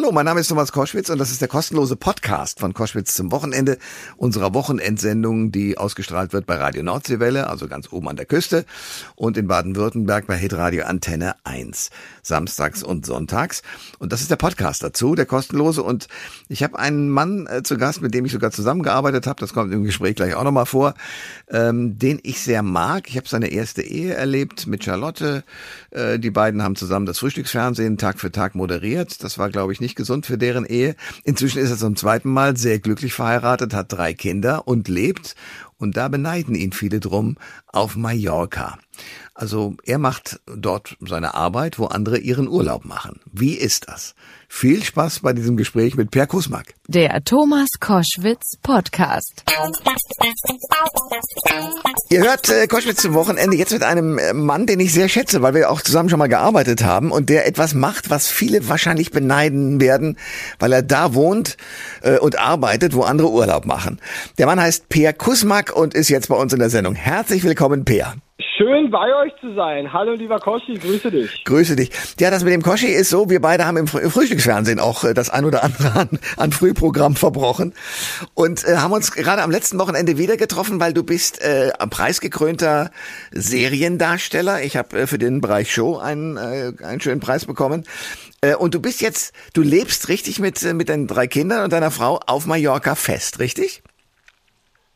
Hallo, mein Name ist Thomas Koschwitz und das ist der kostenlose Podcast von Koschwitz zum Wochenende unserer Wochenendsendung, die ausgestrahlt wird bei Radio Nordseewelle, also ganz oben an der Küste und in Baden-Württemberg bei Hitradio Antenne 1, samstags und sonntags. Und das ist der Podcast dazu, der kostenlose. Und ich habe einen Mann äh, zu Gast, mit dem ich sogar zusammengearbeitet habe, das kommt im Gespräch gleich auch nochmal vor, ähm, den ich sehr mag. Ich habe seine erste Ehe erlebt mit Charlotte. Äh, die beiden haben zusammen das Frühstücksfernsehen Tag für Tag moderiert. Das war, glaube ich, nicht gesund für deren Ehe. Inzwischen ist er zum zweiten Mal sehr glücklich verheiratet, hat drei Kinder und lebt, und da beneiden ihn viele drum, auf Mallorca. Also er macht dort seine Arbeit, wo andere ihren Urlaub machen. Wie ist das? Viel Spaß bei diesem Gespräch mit Per Kusmak. Der Thomas Koschwitz Podcast. Ihr hört äh, Koschwitz zum Wochenende jetzt mit einem äh, Mann, den ich sehr schätze, weil wir auch zusammen schon mal gearbeitet haben und der etwas macht, was viele wahrscheinlich beneiden werden, weil er da wohnt äh, und arbeitet, wo andere Urlaub machen. Der Mann heißt Per Kusmak und ist jetzt bei uns in der Sendung. Herzlich willkommen, Per. Schön bei euch zu sein. Hallo lieber Koschi, grüße dich. Grüße dich. Ja, das mit dem Koschi ist so, wir beide haben im Frühstücksfernsehen auch äh, das ein oder andere an, an Frühprogramm verbrochen und äh, haben uns gerade am letzten Wochenende wieder getroffen, weil du bist äh, preisgekrönter Seriendarsteller. Ich habe äh, für den Bereich Show einen, äh, einen schönen Preis bekommen. Äh, und du bist jetzt, du lebst richtig mit, äh, mit deinen drei Kindern und deiner Frau auf Mallorca fest, richtig?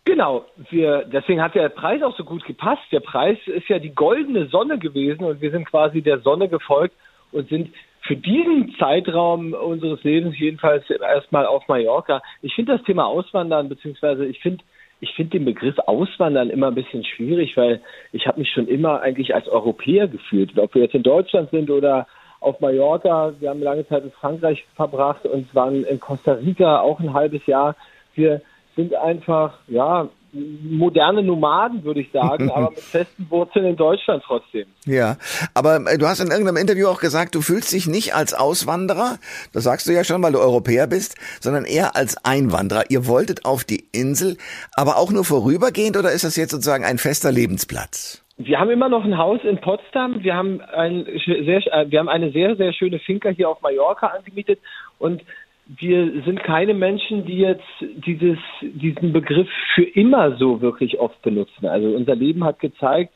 Genau, wir, deswegen hat der Preis auch so gut gepasst. Der Preis ist ja die goldene Sonne gewesen und wir sind quasi der Sonne gefolgt und sind für diesen Zeitraum unseres Lebens jedenfalls erstmal auf Mallorca. Ich finde das Thema Auswandern, beziehungsweise ich finde ich finde den Begriff Auswandern immer ein bisschen schwierig, weil ich habe mich schon immer eigentlich als Europäer gefühlt. Ob wir jetzt in Deutschland sind oder auf Mallorca, wir haben lange Zeit in Frankreich verbracht und waren in Costa Rica auch ein halbes Jahr. Wir sind einfach, ja, moderne Nomaden, würde ich sagen, aber mit festen Wurzeln in Deutschland trotzdem. Ja, aber äh, du hast in irgendeinem Interview auch gesagt, du fühlst dich nicht als Auswanderer, das sagst du ja schon, weil du Europäer bist, sondern eher als Einwanderer. Ihr wolltet auf die Insel, aber auch nur vorübergehend oder ist das jetzt sozusagen ein fester Lebensplatz? Wir haben immer noch ein Haus in Potsdam. Wir haben, ein sehr, äh, wir haben eine sehr, sehr schöne Finca hier auf Mallorca angemietet und wir sind keine Menschen, die jetzt dieses, diesen Begriff für immer so wirklich oft benutzen. Also unser Leben hat gezeigt,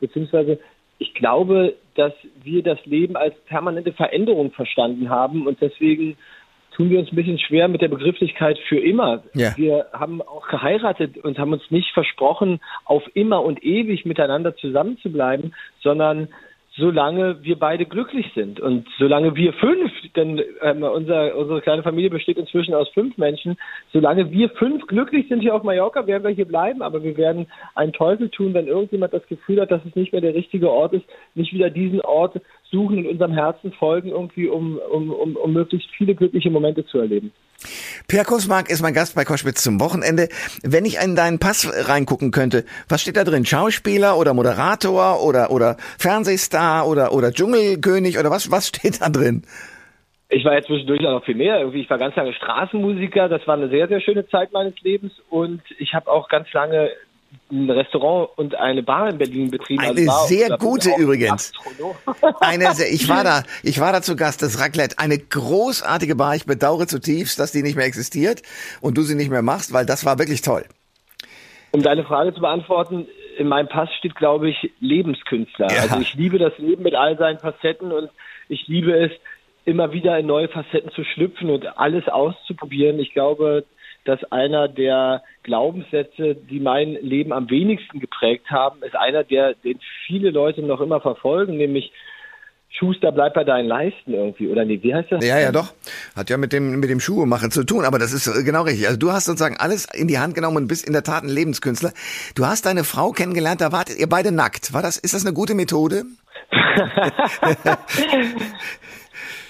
beziehungsweise ich glaube, dass wir das Leben als permanente Veränderung verstanden haben und deswegen tun wir uns ein bisschen schwer mit der Begrifflichkeit für immer. Ja. Wir haben auch geheiratet und haben uns nicht versprochen, auf immer und ewig miteinander zusammenzubleiben, sondern solange wir beide glücklich sind. Und solange wir fünf, denn ähm, unser, unsere kleine Familie besteht inzwischen aus fünf Menschen, solange wir fünf glücklich sind hier auf Mallorca, werden wir hier bleiben, aber wir werden einen Teufel tun, wenn irgendjemand das Gefühl hat, dass es nicht mehr der richtige Ort ist, nicht wieder diesen Ort suchen und unserem Herzen folgen, irgendwie, um, um, um, um möglichst viele glückliche Momente zu erleben. Per Kosmark ist mein Gast bei Koschwitz zum Wochenende. Wenn ich in deinen Pass reingucken könnte, was steht da drin? Schauspieler oder Moderator oder, oder Fernsehstar oder, oder Dschungelkönig oder was, was steht da drin? Ich war jetzt zwischendurch auch noch viel mehr. Irgendwie, ich war ganz lange Straßenmusiker. Das war eine sehr, sehr schöne Zeit meines Lebens. Und ich habe auch ganz lange ein Restaurant und eine Bar in Berlin betrieben. Eine also sehr gute übrigens. Eine sehr, ich war da, ich war da zu Gast, das Raclette. Eine großartige Bar. Ich bedauere zutiefst, dass die nicht mehr existiert und du sie nicht mehr machst, weil das war wirklich toll. Um deine Frage zu beantworten, in meinem Pass steht, glaube ich, Lebenskünstler. Ja. Also ich liebe das Leben mit all seinen Facetten und ich liebe es, immer wieder in neue Facetten zu schlüpfen und alles auszuprobieren. Ich glaube, dass einer der Glaubenssätze, die mein Leben am wenigsten geprägt haben, ist einer, der, den viele Leute noch immer verfolgen, nämlich Schuster, bleib bei deinen Leisten irgendwie, oder nee, wie heißt das? Ja, ja, doch. Hat ja mit dem, mit dem Schuhmachen zu tun, aber das ist äh, genau richtig. Also du hast sozusagen alles in die Hand genommen und bist in der Tat ein Lebenskünstler. Du hast deine Frau kennengelernt, da wartet ihr beide nackt. War das, ist das eine gute Methode?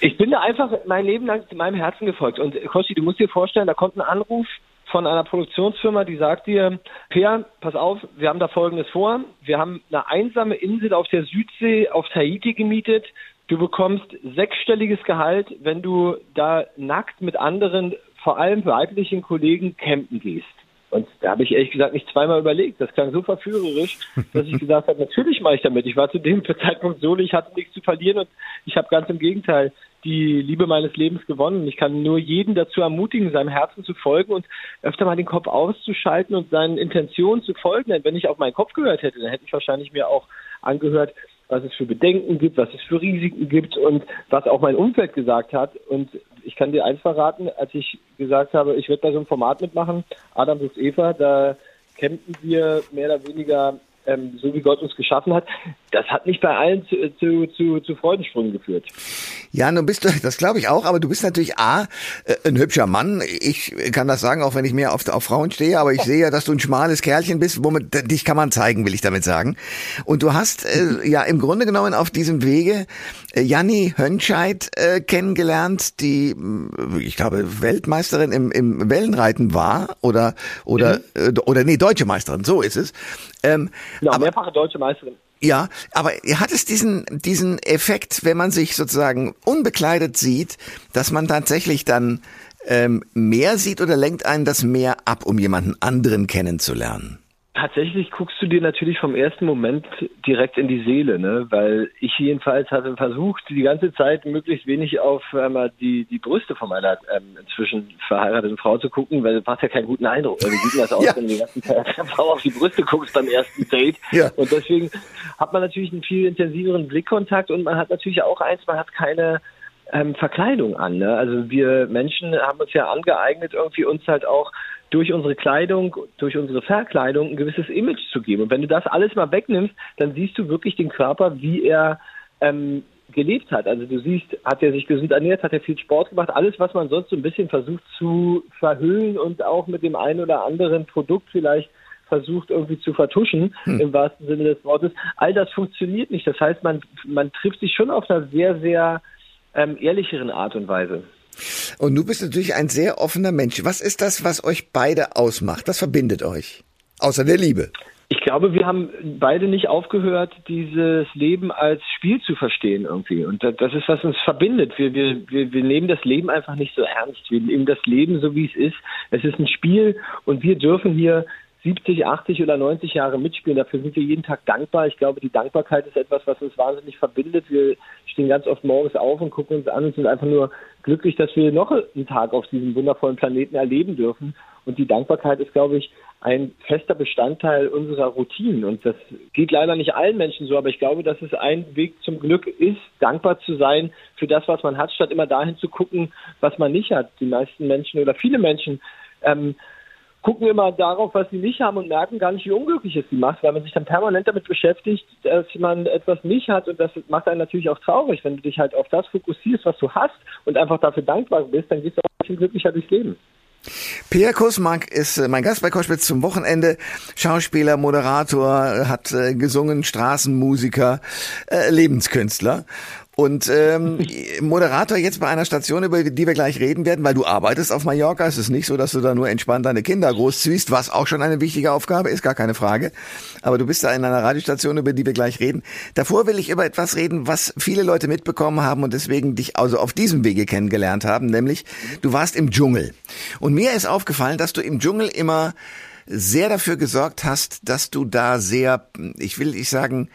Ich bin da einfach mein Leben lang meinem Herzen gefolgt. Und Kosti, du musst dir vorstellen, da kommt ein Anruf von einer Produktionsfirma, die sagt dir, Peer, pass auf, wir haben da Folgendes vor. Wir haben eine einsame Insel auf der Südsee auf Tahiti gemietet. Du bekommst sechsstelliges Gehalt, wenn du da nackt mit anderen, vor allem weiblichen Kollegen campen gehst. Und da habe ich ehrlich gesagt nicht zweimal überlegt. Das klang so verführerisch, dass ich gesagt habe, natürlich mache ich damit. Ich war zu dem Zeitpunkt so, ich hatte nichts zu verlieren und ich habe ganz im Gegenteil die Liebe meines Lebens gewonnen. Ich kann nur jeden dazu ermutigen, seinem Herzen zu folgen und öfter mal den Kopf auszuschalten und seinen Intentionen zu folgen. Denn wenn ich auf meinen Kopf gehört hätte, dann hätte ich wahrscheinlich mir auch angehört, was es für Bedenken gibt, was es für Risiken gibt und was auch mein Umfeld gesagt hat. Und ich kann dir eins verraten, als ich gesagt habe, ich werde bei so einem Format mitmachen, Adam sucht Eva, da kämpfen wir mehr oder weniger ähm, so wie Gott uns geschaffen hat, das hat nicht bei allen zu, zu, zu, zu Freudensprüngen geführt. Ja, nun bist du, das glaube ich auch, aber du bist natürlich A, äh, ein hübscher Mann. Ich kann das sagen, auch wenn ich mehr auf, auf Frauen stehe, aber ich sehe ja, dass du ein schmales Kerlchen bist, womit dich kann man zeigen, will ich damit sagen. Und du hast äh, ja im Grunde genommen auf diesem Wege äh, Janni Hönscheid äh, kennengelernt, die, äh, ich glaube, Weltmeisterin im, im Wellenreiten war oder oder mhm. äh, oder nee, deutsche Meisterin, so ist es. Ähm, ja, aber, mehrfache deutsche Meisterin. Ja, aber hat es diesen, diesen Effekt, wenn man sich sozusagen unbekleidet sieht, dass man tatsächlich dann ähm, mehr sieht oder lenkt einen das mehr ab, um jemanden anderen kennenzulernen? Tatsächlich guckst du dir natürlich vom ersten Moment direkt in die Seele, ne? weil ich jedenfalls hatte versucht, die ganze Zeit möglichst wenig auf ähm, die, die Brüste von meiner ähm, inzwischen verheirateten Frau zu gucken, weil das macht ja keinen guten Eindruck. Wie sieht das aus, ja. wenn du die ganze Zeit der Frau auf die Brüste guckst beim ersten Date? Ja. Und deswegen hat man natürlich einen viel intensiveren Blickkontakt und man hat natürlich auch eins, man hat keine ähm, Verkleidung an. Ne? Also wir Menschen haben uns ja angeeignet, irgendwie uns halt auch durch unsere Kleidung, durch unsere Verkleidung ein gewisses Image zu geben. Und wenn du das alles mal wegnimmst, dann siehst du wirklich den Körper, wie er ähm, gelebt hat. Also du siehst, hat er sich gesund ernährt, hat er viel Sport gemacht, alles, was man sonst so ein bisschen versucht zu verhüllen und auch mit dem einen oder anderen Produkt vielleicht versucht irgendwie zu vertuschen, hm. im wahrsten Sinne des Wortes. All das funktioniert nicht. Das heißt, man, man trifft sich schon auf einer sehr, sehr ähm, ehrlicheren Art und Weise. Und du bist natürlich ein sehr offener Mensch. Was ist das, was euch beide ausmacht? Was verbindet euch? Außer der Liebe. Ich glaube, wir haben beide nicht aufgehört, dieses Leben als Spiel zu verstehen irgendwie. Und das ist, was uns verbindet. Wir, wir, wir, nehmen das Leben einfach nicht so ernst. Wir nehmen das Leben so, wie es ist. Es ist ein Spiel und wir dürfen hier 70, 80 oder 90 Jahre mitspielen. Dafür sind wir jeden Tag dankbar. Ich glaube, die Dankbarkeit ist etwas, was uns wahnsinnig verbindet. Wir stehen ganz oft morgens auf und gucken uns an und sind einfach nur glücklich, dass wir noch einen Tag auf diesem wundervollen Planeten erleben dürfen. Und die Dankbarkeit ist, glaube ich, ein fester Bestandteil unserer Routinen. Und das geht leider nicht allen Menschen so, aber ich glaube, dass es ein Weg zum Glück ist, dankbar zu sein für das, was man hat, statt immer dahin zu gucken, was man nicht hat. Die meisten Menschen oder viele Menschen ähm, gucken immer darauf, was sie nicht haben und merken gar nicht, wie unglücklich es sie macht, weil man sich dann permanent damit beschäftigt, dass man etwas nicht hat und das macht einen natürlich auch traurig. Wenn du dich halt auf das fokussierst, was du hast und einfach dafür dankbar bist, dann gehst du auch viel glücklicher durchs Leben. Pierre Kusmark ist äh, mein Gast bei Koschwitz zum Wochenende. Schauspieler, Moderator, hat äh, gesungen, Straßenmusiker, äh, Lebenskünstler. Und ähm, Moderator jetzt bei einer Station, über die wir gleich reden werden, weil du arbeitest auf Mallorca. Es ist nicht so, dass du da nur entspannt deine Kinder großziehst, was auch schon eine wichtige Aufgabe ist, gar keine Frage. Aber du bist da in einer Radiostation, über die wir gleich reden. Davor will ich über etwas reden, was viele Leute mitbekommen haben und deswegen dich also auf diesem Wege kennengelernt haben, nämlich du warst im Dschungel. Und mir ist aufgefallen, dass du im Dschungel immer sehr dafür gesorgt hast, dass du da sehr, ich will nicht sagen,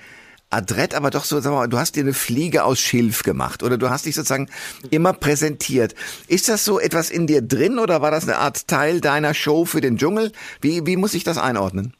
adrett, aber doch so, sag mal, du hast dir eine Fliege aus Schilf gemacht oder du hast dich sozusagen immer präsentiert. Ist das so etwas in dir drin oder war das eine Art Teil deiner Show für den Dschungel? Wie, wie muss ich das einordnen?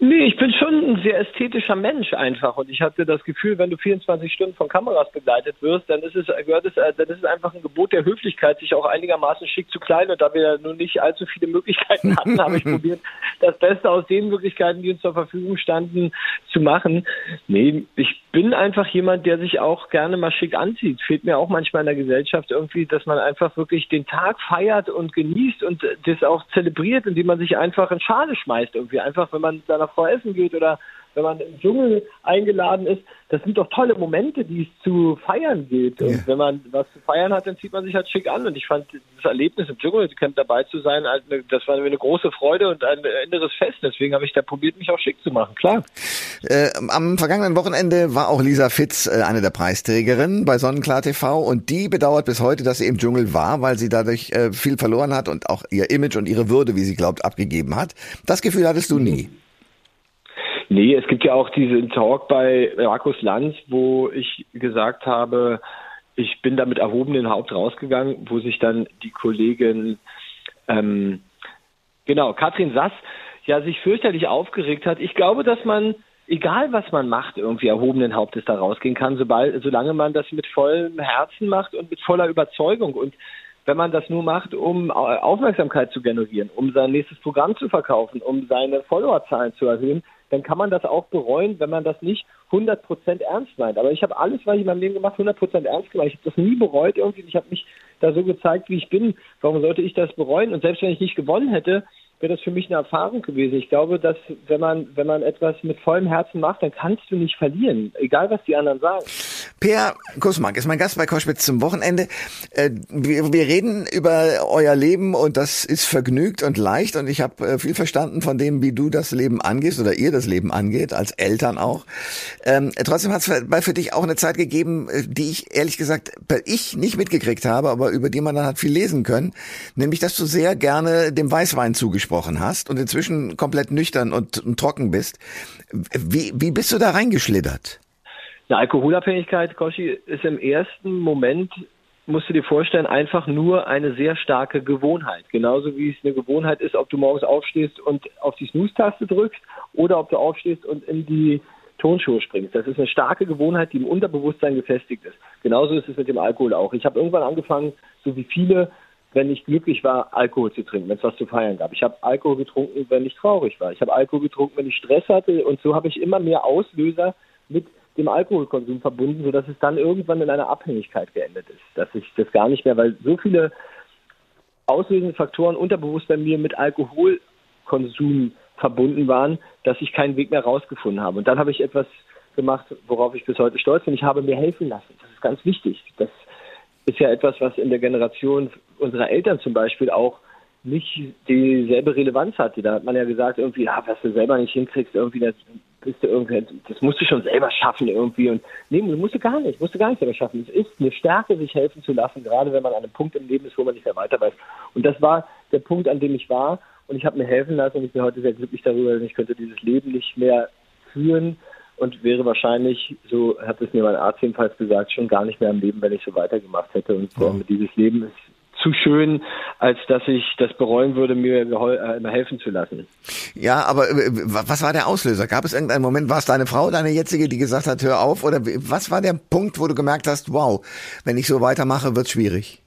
Nee, ich bin schon ein sehr ästhetischer Mensch einfach und ich hatte das Gefühl, wenn du 24 Stunden von Kameras begleitet wirst, dann ist es gehört es, äh, dann ist es einfach ein Gebot der Höflichkeit, sich auch einigermaßen schick zu kleiden und da wir nun nicht allzu viele Möglichkeiten hatten, habe ich probiert, das Beste aus den Möglichkeiten, die uns zur Verfügung standen, zu machen. Nee, ich bin einfach jemand, der sich auch gerne mal schick anzieht. Fehlt mir auch manchmal in der Gesellschaft irgendwie, dass man einfach wirklich den Tag feiert und genießt und das auch zelebriert, indem man sich einfach in Schale schmeißt irgendwie. Einfach, wenn man mit seiner Frau essen geht oder wenn man im Dschungel eingeladen ist, das sind doch tolle Momente, die es zu feiern gilt. Und ja. wenn man was zu feiern hat, dann zieht man sich halt schick an. Und ich fand das Erlebnis im Dschungelcamp dabei zu sein, das war mir eine große Freude und ein inneres Fest. Deswegen habe ich da probiert, mich auch schick zu machen, klar. Äh, am vergangenen Wochenende war auch Lisa Fitz äh, eine der Preisträgerinnen bei Sonnenklar TV und die bedauert bis heute, dass sie im Dschungel war, weil sie dadurch äh, viel verloren hat und auch ihr Image und ihre Würde, wie sie glaubt, abgegeben hat. Das Gefühl hattest du nie. Nee, es gibt ja auch diesen Talk bei Markus Lanz, wo ich gesagt habe, ich bin da mit erhobenen Haupt rausgegangen, wo sich dann die Kollegin, ähm, genau, Katrin Sass, ja sich fürchterlich aufgeregt hat. Ich glaube, dass man, egal was man macht, irgendwie erhobenen Hauptes da rausgehen kann, sobald, solange man das mit vollem Herzen macht und mit voller Überzeugung. Und wenn man das nur macht, um Aufmerksamkeit zu generieren, um sein nächstes Programm zu verkaufen, um seine Followerzahlen zu erhöhen, dann kann man das auch bereuen, wenn man das nicht 100% ernst meint. Aber ich habe alles, was ich in meinem Leben gemacht 100% ernst gemacht. Ich habe das nie bereut irgendwie. Ich habe mich da so gezeigt, wie ich bin. Warum sollte ich das bereuen? Und selbst wenn ich nicht gewonnen hätte, wäre das für mich eine Erfahrung gewesen. Ich glaube, dass wenn man, wenn man etwas mit vollem Herzen macht, dann kannst du nicht verlieren, egal was die anderen sagen. Per Kusmark ist mein Gast bei Koschwitz zum Wochenende. Äh, wir, reden über euer Leben und das ist vergnügt und leicht und ich habe äh, viel verstanden von dem, wie du das Leben angehst oder ihr das Leben angeht, als Eltern auch. Ähm, trotzdem hat es für dich auch eine Zeit gegeben, äh, die ich ehrlich gesagt, ich nicht mitgekriegt habe, aber über die man dann hat viel lesen können, nämlich, dass du sehr gerne dem Weißwein zugesprochen hast und inzwischen komplett nüchtern und, und trocken bist. Wie, wie bist du da reingeschlittert? Eine Alkoholabhängigkeit, Koshi, ist im ersten Moment, musst du dir vorstellen, einfach nur eine sehr starke Gewohnheit. Genauso wie es eine Gewohnheit ist, ob du morgens aufstehst und auf die Snooze-Taste drückst oder ob du aufstehst und in die Tonschuhe springst. Das ist eine starke Gewohnheit, die im Unterbewusstsein gefestigt ist. Genauso ist es mit dem Alkohol auch. Ich habe irgendwann angefangen, so wie viele, wenn ich glücklich war, Alkohol zu trinken, wenn es was zu feiern gab. Ich habe Alkohol getrunken, wenn ich traurig war. Ich habe Alkohol getrunken, wenn ich Stress hatte. Und so habe ich immer mehr Auslöser mit dem Alkoholkonsum verbunden, sodass es dann irgendwann in einer Abhängigkeit geendet ist. Dass ich das gar nicht mehr, weil so viele auslösende Faktoren unterbewusst bei mir mit Alkoholkonsum verbunden waren, dass ich keinen Weg mehr rausgefunden habe. Und dann habe ich etwas gemacht, worauf ich bis heute stolz bin. Ich habe mir helfen lassen. Das ist ganz wichtig. Das ist ja etwas, was in der Generation unserer Eltern zum Beispiel auch nicht dieselbe Relevanz hatte. Da hat man ja gesagt, irgendwie, ja, was du selber nicht hinkriegst, irgendwie, das bist du irgendwie, das musst du schon selber schaffen irgendwie. Und nee, musst du gar nicht, musst du gar nicht selber schaffen. Es ist eine Stärke, sich helfen zu lassen, gerade wenn man an einem Punkt im Leben ist, wo man nicht mehr weiter weiß. Und das war der Punkt, an dem ich war. Und ich habe mir helfen lassen und ich bin heute sehr glücklich darüber, denn ich könnte dieses Leben nicht mehr führen und wäre wahrscheinlich, so hat es mir mein Arzt jedenfalls gesagt, schon gar nicht mehr am Leben, wenn ich so weitergemacht hätte. Und mhm. dieses Leben ist zu schön, als dass ich das bereuen würde, mir äh, helfen zu lassen. Ja, aber äh, was war der Auslöser? Gab es irgendeinen Moment, war es deine Frau, deine jetzige, die gesagt hat, hör auf? Oder was war der Punkt, wo du gemerkt hast, wow, wenn ich so weitermache, wird schwierig?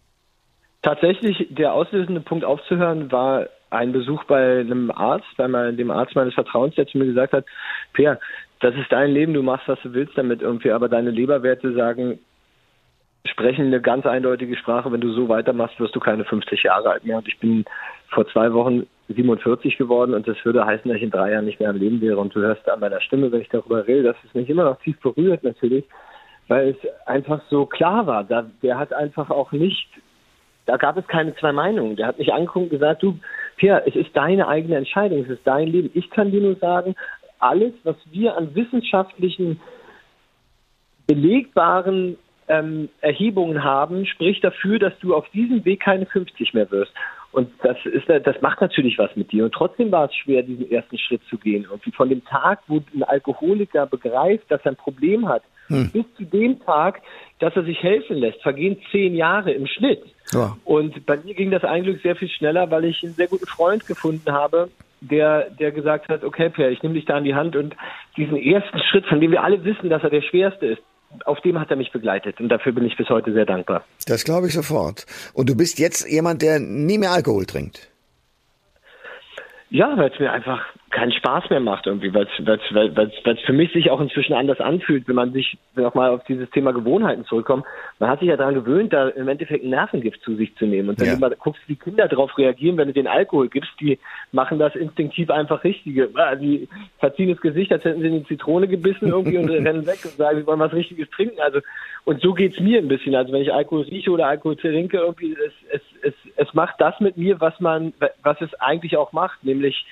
Tatsächlich, der auslösende Punkt aufzuhören war ein Besuch bei einem Arzt, bei meinem, dem Arzt meines Vertrauens, der zu mir gesagt hat, Peer, das ist dein Leben, du machst, was du willst damit irgendwie, aber deine Leberwerte sagen, sprechen eine ganz eindeutige Sprache. Wenn du so weitermachst, wirst du keine 50 Jahre alt mehr. Und ich bin vor zwei Wochen 47 geworden und das würde heißen, dass ich in drei Jahren nicht mehr am Leben wäre. Und du hörst an meiner Stimme, wenn ich darüber rede, dass es mich immer noch tief berührt natürlich, weil es einfach so klar war. Da, der hat einfach auch nicht, da gab es keine zwei Meinungen. Der hat mich angeguckt und gesagt, du, Pierre, es ist deine eigene Entscheidung, es ist dein Leben. Ich kann dir nur sagen, alles, was wir an wissenschaftlichen belegbaren ähm, Erhebungen haben, spricht dafür, dass du auf diesem Weg keine 50 mehr wirst. Und das ist, das macht natürlich was mit dir. Und trotzdem war es schwer, diesen ersten Schritt zu gehen. Und von dem Tag, wo ein Alkoholiker begreift, dass er ein Problem hat, hm. bis zu dem Tag, dass er sich helfen lässt, vergehen zehn Jahre im Schnitt. Ja. Und bei mir ging das eigentlich sehr viel schneller, weil ich einen sehr guten Freund gefunden habe, der, der gesagt hat, okay, Per, ich nehme dich da an die Hand und diesen ersten Schritt, von dem wir alle wissen, dass er der schwerste ist, auf dem hat er mich begleitet und dafür bin ich bis heute sehr dankbar. Das glaube ich sofort. Und du bist jetzt jemand, der nie mehr Alkohol trinkt. Ja, weil es mir einfach keinen Spaß mehr macht irgendwie, weil es für mich sich auch inzwischen anders anfühlt, wenn man sich nochmal auf dieses Thema Gewohnheiten zurückkommt. Man hat sich ja daran gewöhnt, da im Endeffekt ein Nervengift zu sich zu nehmen. Und wenn ja. du mal guckst, wie Kinder darauf reagieren, wenn du den Alkohol gibst, die machen das instinktiv einfach richtige. Die verziehen das Gesicht, als hätten sie in die Zitrone gebissen irgendwie und rennen weg und sagen, sie wollen was Richtiges trinken. Also und so geht's mir ein bisschen. Also wenn ich Alkohol rieche oder Alkohol trinke, irgendwie es, es, es, es macht das mit mir, was man, was es eigentlich auch macht, nämlich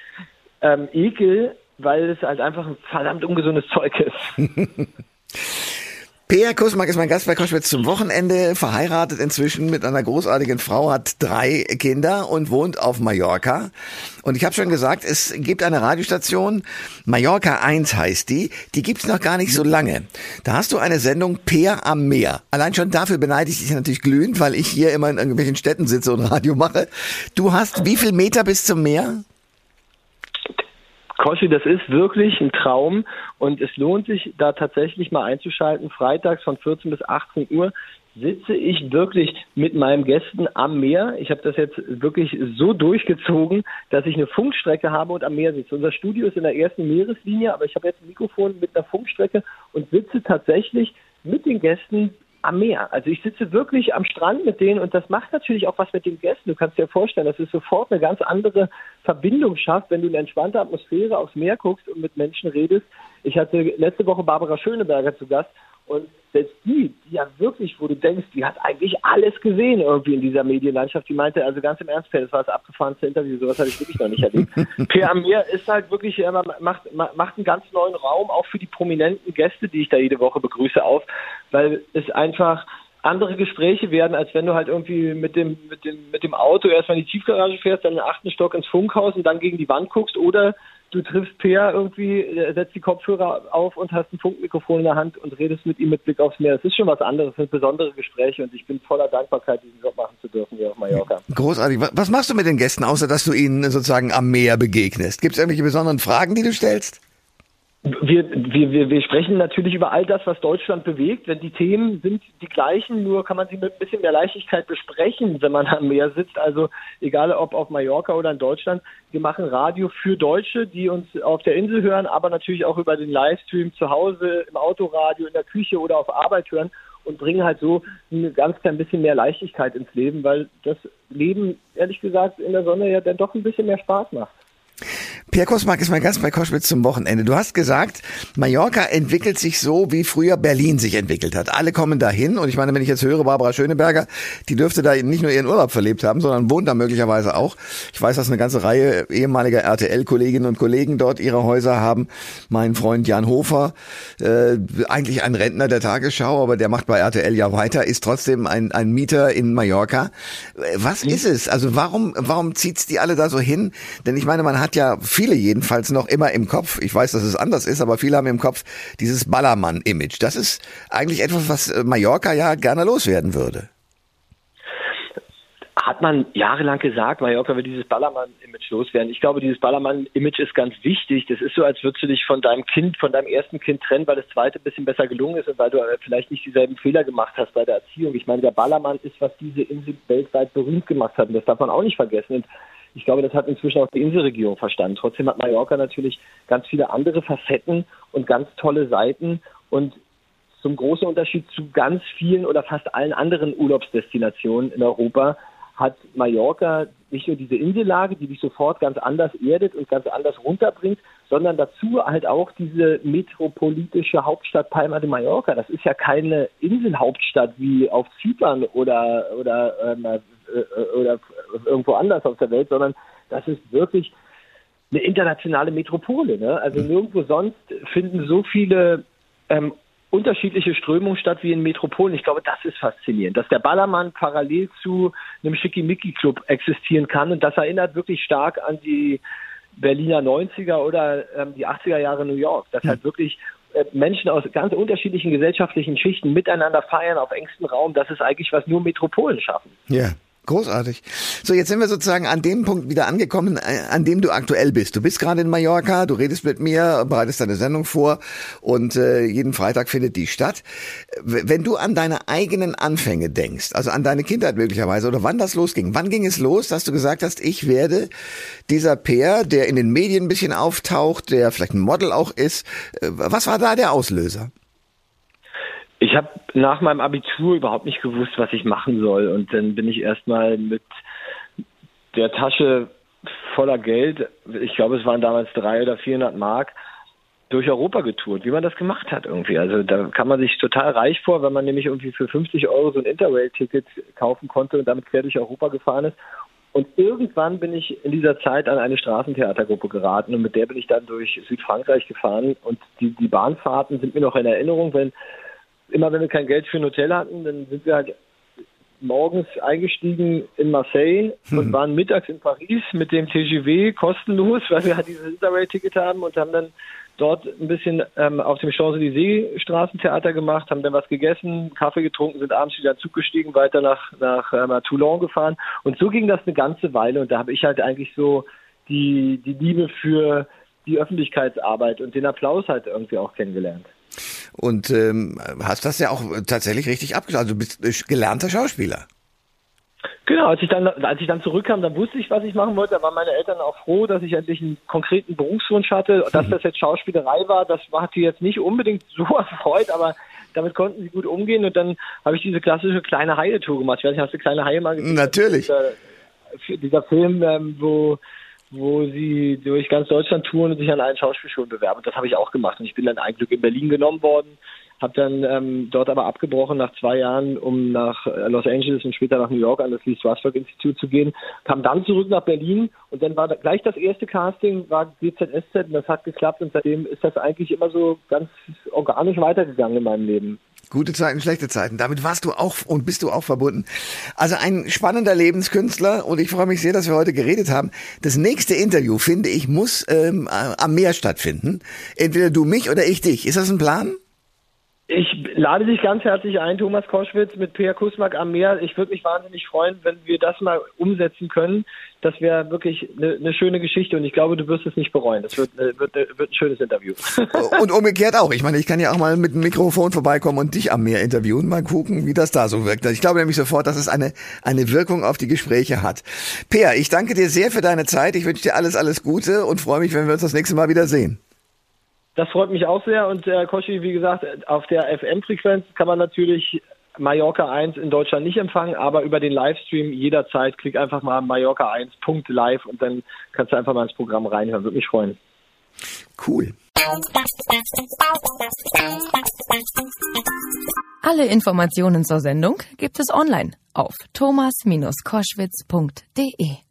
ähm, Ekel, weil es halt einfach ein verdammt ungesundes Zeug ist. Peer Kusmak ist mein Gast bei Koschwitz zum Wochenende, verheiratet inzwischen mit einer großartigen Frau, hat drei Kinder und wohnt auf Mallorca. Und ich habe schon gesagt, es gibt eine Radiostation, Mallorca 1 heißt die, die gibt's noch gar nicht so lange. Da hast du eine Sendung Peer am Meer. Allein schon dafür beneide ich dich natürlich glühend, weil ich hier immer in irgendwelchen Städten sitze und Radio mache. Du hast wie viel Meter bis zum Meer? Koschi, das ist wirklich ein Traum und es lohnt sich, da tatsächlich mal einzuschalten. Freitags von 14 bis 18 Uhr sitze ich wirklich mit meinen Gästen am Meer. Ich habe das jetzt wirklich so durchgezogen, dass ich eine Funkstrecke habe und am Meer sitze. Unser Studio ist in der ersten Meereslinie, aber ich habe jetzt ein Mikrofon mit einer Funkstrecke und sitze tatsächlich mit den Gästen am Meer. Also ich sitze wirklich am Strand mit denen und das macht natürlich auch was mit den Gästen. Du kannst dir vorstellen, dass es sofort eine ganz andere Verbindung schafft, wenn du in entspannter Atmosphäre aufs Meer guckst und mit Menschen redest. Ich hatte letzte Woche Barbara Schöneberger zu Gast und selbst die, die ja wirklich, wo du denkst, die hat eigentlich alles gesehen irgendwie in dieser Medienlandschaft, die meinte, also ganz im Ernst, das war das abgefahrenste Interview, sowas habe ich wirklich noch nicht erlebt. Pierre Amir ist halt wirklich, macht, macht einen ganz neuen Raum, auch für die prominenten Gäste, die ich da jede Woche begrüße, auf, weil es einfach andere Gespräche werden, als wenn du halt irgendwie mit dem, mit dem, mit dem Auto erstmal in die Tiefgarage fährst, dann in den achten Stock ins Funkhaus und dann gegen die Wand guckst oder du triffst Peer irgendwie, äh, setzt die Kopfhörer auf und hast ein Funkmikrofon in der Hand und redest mit ihm mit Blick aufs Meer. Das ist schon was anderes, das sind besondere Gespräche und ich bin voller Dankbarkeit, diesen Job machen zu dürfen hier auf Mallorca. Großartig. Was machst du mit den Gästen, außer dass du ihnen sozusagen am Meer begegnest? Gibt es irgendwelche besonderen Fragen, die du stellst? Wir, wir, wir, wir sprechen natürlich über all das, was Deutschland bewegt. Wenn die Themen sind die gleichen, nur kann man sie mit ein bisschen mehr Leichtigkeit besprechen, wenn man am Meer sitzt. Also egal ob auf Mallorca oder in Deutschland, wir machen Radio für Deutsche, die uns auf der Insel hören, aber natürlich auch über den Livestream zu Hause, im Autoradio, in der Küche oder auf Arbeit hören und bringen halt so ein ganz klein bisschen mehr Leichtigkeit ins Leben, weil das Leben, ehrlich gesagt, in der Sonne ja dann doch ein bisschen mehr Spaß macht. Pierre Kosmark ist mein Gast bei Koschwitz zum Wochenende. Du hast gesagt, Mallorca entwickelt sich so, wie früher Berlin sich entwickelt hat. Alle kommen dahin und ich meine, wenn ich jetzt höre, Barbara Schöneberger, die dürfte da nicht nur ihren Urlaub verlebt haben, sondern wohnt da möglicherweise auch. Ich weiß, dass eine ganze Reihe ehemaliger RTL-Kolleginnen und Kollegen dort ihre Häuser haben. Mein Freund Jan Hofer, äh, eigentlich ein Rentner der Tagesschau, aber der macht bei RTL ja weiter, ist trotzdem ein, ein Mieter in Mallorca. Was mhm. ist es? Also warum, warum zieht's die alle da so hin? Denn ich meine, man hat ja viel viele jedenfalls noch immer im Kopf, ich weiß, dass es anders ist, aber viele haben im Kopf dieses Ballermann-Image. Das ist eigentlich etwas, was äh, Mallorca ja gerne loswerden würde hat man jahrelang gesagt, Mallorca will dieses Ballermann-Image loswerden. Ich glaube, dieses Ballermann-Image ist ganz wichtig. Das ist so, als würdest du dich von deinem Kind, von deinem ersten Kind trennen, weil das zweite ein bisschen besser gelungen ist und weil du äh, vielleicht nicht dieselben Fehler gemacht hast bei der Erziehung. Ich meine, der Ballermann ist, was diese Insel weltweit berühmt gemacht hat. Und das darf man auch nicht vergessen. Und ich glaube, das hat inzwischen auch die Inselregierung verstanden. Trotzdem hat Mallorca natürlich ganz viele andere Facetten und ganz tolle Seiten und zum großen Unterschied zu ganz vielen oder fast allen anderen Urlaubsdestinationen in Europa hat Mallorca nicht nur diese Insellage, die dich sofort ganz anders erdet und ganz anders runterbringt, sondern dazu halt auch diese metropolitische Hauptstadt Palma de Mallorca. Das ist ja keine Inselhauptstadt wie auf Zypern oder oder ähm, äh, oder irgendwo anders auf der Welt, sondern das ist wirklich eine internationale Metropole. Ne? Also mhm. nirgendwo sonst finden so viele ähm, unterschiedliche Strömungen statt wie in Metropolen. Ich glaube, das ist faszinierend, dass der Ballermann parallel zu einem Schickimicki-Club existieren kann. Und das erinnert wirklich stark an die Berliner 90er oder ähm, die 80er Jahre New York. Dass halt wirklich äh, Menschen aus ganz unterschiedlichen gesellschaftlichen Schichten miteinander feiern auf engstem Raum. Das ist eigentlich, was nur Metropolen schaffen. Ja. Großartig. So, jetzt sind wir sozusagen an dem Punkt wieder angekommen, äh, an dem du aktuell bist. Du bist gerade in Mallorca, du redest mit mir, bereitest deine Sendung vor und äh, jeden Freitag findet die statt. Wenn du an deine eigenen Anfänge denkst, also an deine Kindheit möglicherweise oder wann das losging, wann ging es los, dass du gesagt hast, ich werde dieser Peer, der in den Medien ein bisschen auftaucht, der vielleicht ein Model auch ist, äh, was war da der Auslöser? Ich habe nach meinem Abitur überhaupt nicht gewusst, was ich machen soll. Und dann bin ich erstmal mit der Tasche voller Geld, ich glaube, es waren damals drei oder 400 Mark, durch Europa getourt, wie man das gemacht hat irgendwie. Also da kann man sich total reich vor, wenn man nämlich irgendwie für 50 Euro so ein Interrail-Ticket kaufen konnte und damit quer durch Europa gefahren ist. Und irgendwann bin ich in dieser Zeit an eine Straßentheatergruppe geraten und mit der bin ich dann durch Südfrankreich gefahren und die, die Bahnfahrten sind mir noch in Erinnerung, wenn immer wenn wir kein Geld für ein Hotel hatten, dann sind wir halt morgens eingestiegen in Marseille hm. und waren mittags in Paris mit dem TGV kostenlos, weil wir halt dieses Interrail-Ticket haben und haben dann dort ein bisschen ähm, auf dem Champs-Élysées Straßentheater gemacht, haben dann was gegessen, Kaffee getrunken, sind abends wieder Zug gestiegen, weiter nach, nach ähm, Toulon gefahren. Und so ging das eine ganze Weile. Und da habe ich halt eigentlich so die, die Liebe für die Öffentlichkeitsarbeit und den Applaus halt irgendwie auch kennengelernt. Und ähm, hast das ja auch tatsächlich richtig abgeschlossen. Also du bist gelernter Schauspieler. Genau, als ich dann, als ich dann zurückkam, dann wusste ich, was ich machen wollte. Da waren meine Eltern auch froh, dass ich endlich einen konkreten Berufswunsch hatte. Dass das jetzt Schauspielerei war, das hat sie jetzt nicht unbedingt so erfreut, aber damit konnten sie gut umgehen. Und dann habe ich diese klassische kleine Haie-Tour gemacht. Ich weiß nicht, hast du kleine Haie mal gesehen? Natürlich. Dieser, dieser Film, ähm, wo wo sie durch ganz Deutschland touren und sich an allen Schauspielschulen bewerben. Das habe ich auch gemacht. Und ich bin dann ein Glück in Berlin genommen worden habe dann ähm, dort aber abgebrochen nach zwei Jahren, um nach äh, Los Angeles und später nach New York an das Lee Strasberg Institut zu gehen. Kam dann zurück nach Berlin und dann war da gleich das erste Casting, war GZSZ und das hat geklappt und seitdem ist das eigentlich immer so ganz organisch weitergegangen in meinem Leben. Gute Zeiten, schlechte Zeiten. Damit warst du auch und bist du auch verbunden. Also ein spannender Lebenskünstler und ich freue mich sehr, dass wir heute geredet haben. Das nächste Interview, finde ich, muss ähm, am Meer stattfinden. Entweder du mich oder ich dich. Ist das ein Plan? Ich lade dich ganz herzlich ein, Thomas Koschwitz mit Peer Kusmak am Meer. Ich würde mich wahnsinnig freuen, wenn wir das mal umsetzen können. Das wäre wirklich eine, eine, schöne Geschichte und ich glaube, du wirst es nicht bereuen. Das wird, äh, wird, äh, wird ein schönes Interview. Und umgekehrt auch. Ich meine, ich kann ja auch mal mit dem Mikrofon vorbeikommen und dich am Meer interviewen, mal gucken, wie das da so wirkt. Ich glaube nämlich sofort, dass es eine, eine Wirkung auf die Gespräche hat. Peer, ich danke dir sehr für deine Zeit. Ich wünsche dir alles, alles Gute und freue mich, wenn wir uns das nächste Mal wieder sehen. Das freut mich auch sehr und äh, Koschi, wie gesagt, auf der FM-Frequenz kann man natürlich Mallorca 1 in Deutschland nicht empfangen, aber über den Livestream jederzeit klick einfach mal Mallorca 1.live und dann kannst du einfach mal ins Programm reinhören. Würde mich freuen. Cool. Alle Informationen zur Sendung gibt es online auf thomas-koschwitz.de.